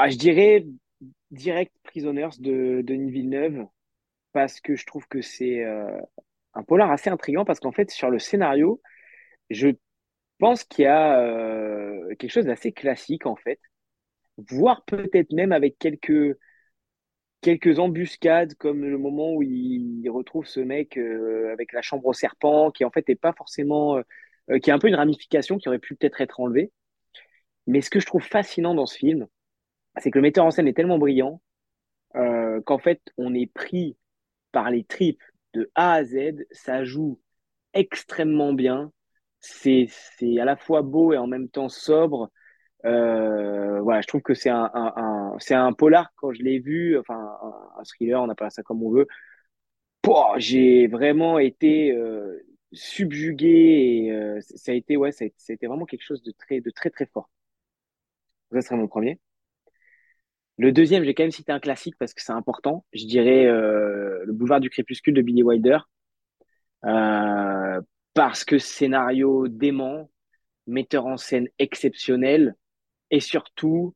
Bah, je dirais direct Prisoners de Denis Villeneuve parce que je trouve que c'est euh, un polar assez intriguant parce qu'en fait, sur le scénario, je pense qu'il y a euh, quelque chose d'assez classique en fait, voire peut-être même avec quelques, quelques embuscades comme le moment où il, retrouve ce mec euh, avec la chambre au serpent qui en fait n'est pas forcément, qui a un peu une ramification qui aurait pu peut-être être enlevée. Mais ce que je trouve fascinant dans ce film, c'est que le metteur en scène est tellement brillant euh, qu'en fait on est pris par les tripes de A à Z, ça joue extrêmement bien. C'est, à la fois beau et en même temps sobre. Euh, voilà, je trouve que c'est un, un, un- un polar quand je l'ai vu, enfin un, thriller, on appelle ça comme on veut. J'ai vraiment été euh, subjugué et euh, ça a été ouais, ça a, ça a été vraiment quelque chose de très de très très fort. Ça serait mon premier. Le deuxième, j'ai quand même cité un classique parce que c'est important. Je dirais euh, Le Boulevard du Crépuscule de Billy Wilder. Euh, parce que scénario dément, metteur en scène exceptionnel, et surtout,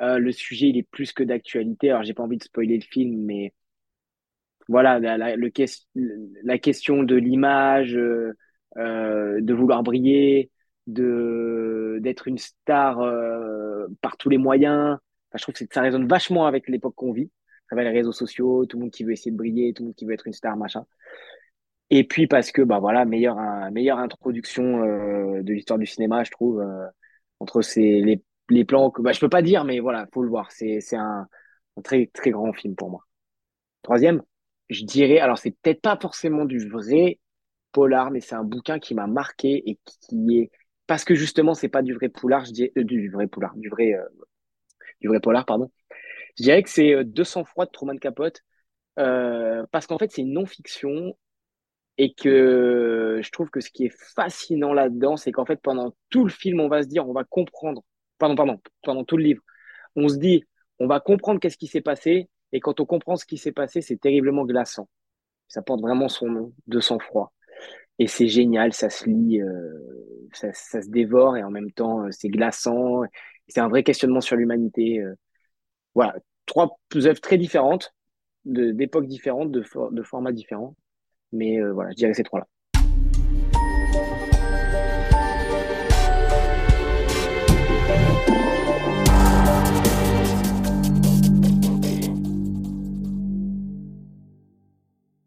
euh, le sujet, il est plus que d'actualité. Alors, j'ai pas envie de spoiler le film, mais voilà, la, la, question de l'image, de vouloir briller, d'être une star par tous les moyens. Je trouve que ça résonne vachement avec l'époque qu'on vit. Ça va les réseaux sociaux, tout le monde qui veut essayer de briller, tout le monde qui veut être une star, machin. Et puis parce que bah voilà, meilleure meilleure introduction euh, de l'histoire du cinéma, je trouve, euh, entre ces les, les plans que bah je peux pas dire, mais voilà, faut le voir. C'est c'est un, un très très grand film pour moi. Troisième, je dirais, alors c'est peut-être pas forcément du vrai polar, mais c'est un bouquin qui m'a marqué et qui est parce que justement c'est pas du vrai polar, je dirais euh, du vrai polar, du vrai euh, du vrai polar, pardon. Je dirais que c'est euh, 200 froid de Truman Capote euh, parce qu'en fait c'est une non-fiction Et que je trouve que ce qui est fascinant là-dedans, c'est qu'en fait, pendant tout le film, on va se dire, on va comprendre, pardon, pardon, pendant tout le livre, on se dit, on va comprendre qu'est-ce qui s'est passé. Et quand on comprend ce qui s'est passé, c'est terriblement glaçant. Ça porte vraiment son nom, de sang-froid. Et c'est génial, ça se lit, euh, ça, ça se dévore et en même temps, euh, c'est glaçant. C'est un vrai questionnement sur l'humanité. euh. Voilà, trois œuvres très différentes, d'époques différentes, de, for- de formats différents. Mais euh, voilà, je dirais ces trois-là.